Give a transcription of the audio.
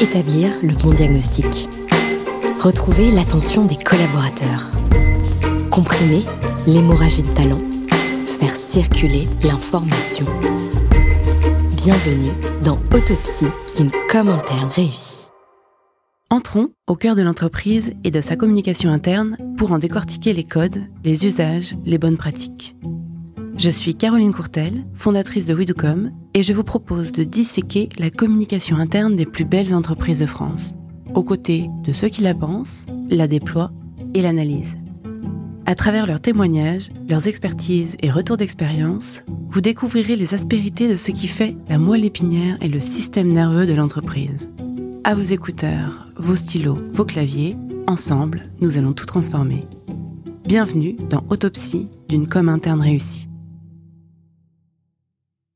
Établir le bon diagnostic. Retrouver l'attention des collaborateurs. Comprimer l'hémorragie de talent. Faire circuler l'information. Bienvenue dans Autopsie d'une com interne réussie. Entrons au cœur de l'entreprise et de sa communication interne pour en décortiquer les codes, les usages, les bonnes pratiques. Je suis Caroline Courtel, fondatrice de Widucom, et je vous propose de disséquer la communication interne des plus belles entreprises de France, aux côtés de ceux qui la pensent, la déploient et l'analysent. À travers leurs témoignages, leurs expertises et retours d'expérience, vous découvrirez les aspérités de ce qui fait la moelle épinière et le système nerveux de l'entreprise. À vos écouteurs, vos stylos, vos claviers, ensemble, nous allons tout transformer. Bienvenue dans Autopsie d'une com interne réussie.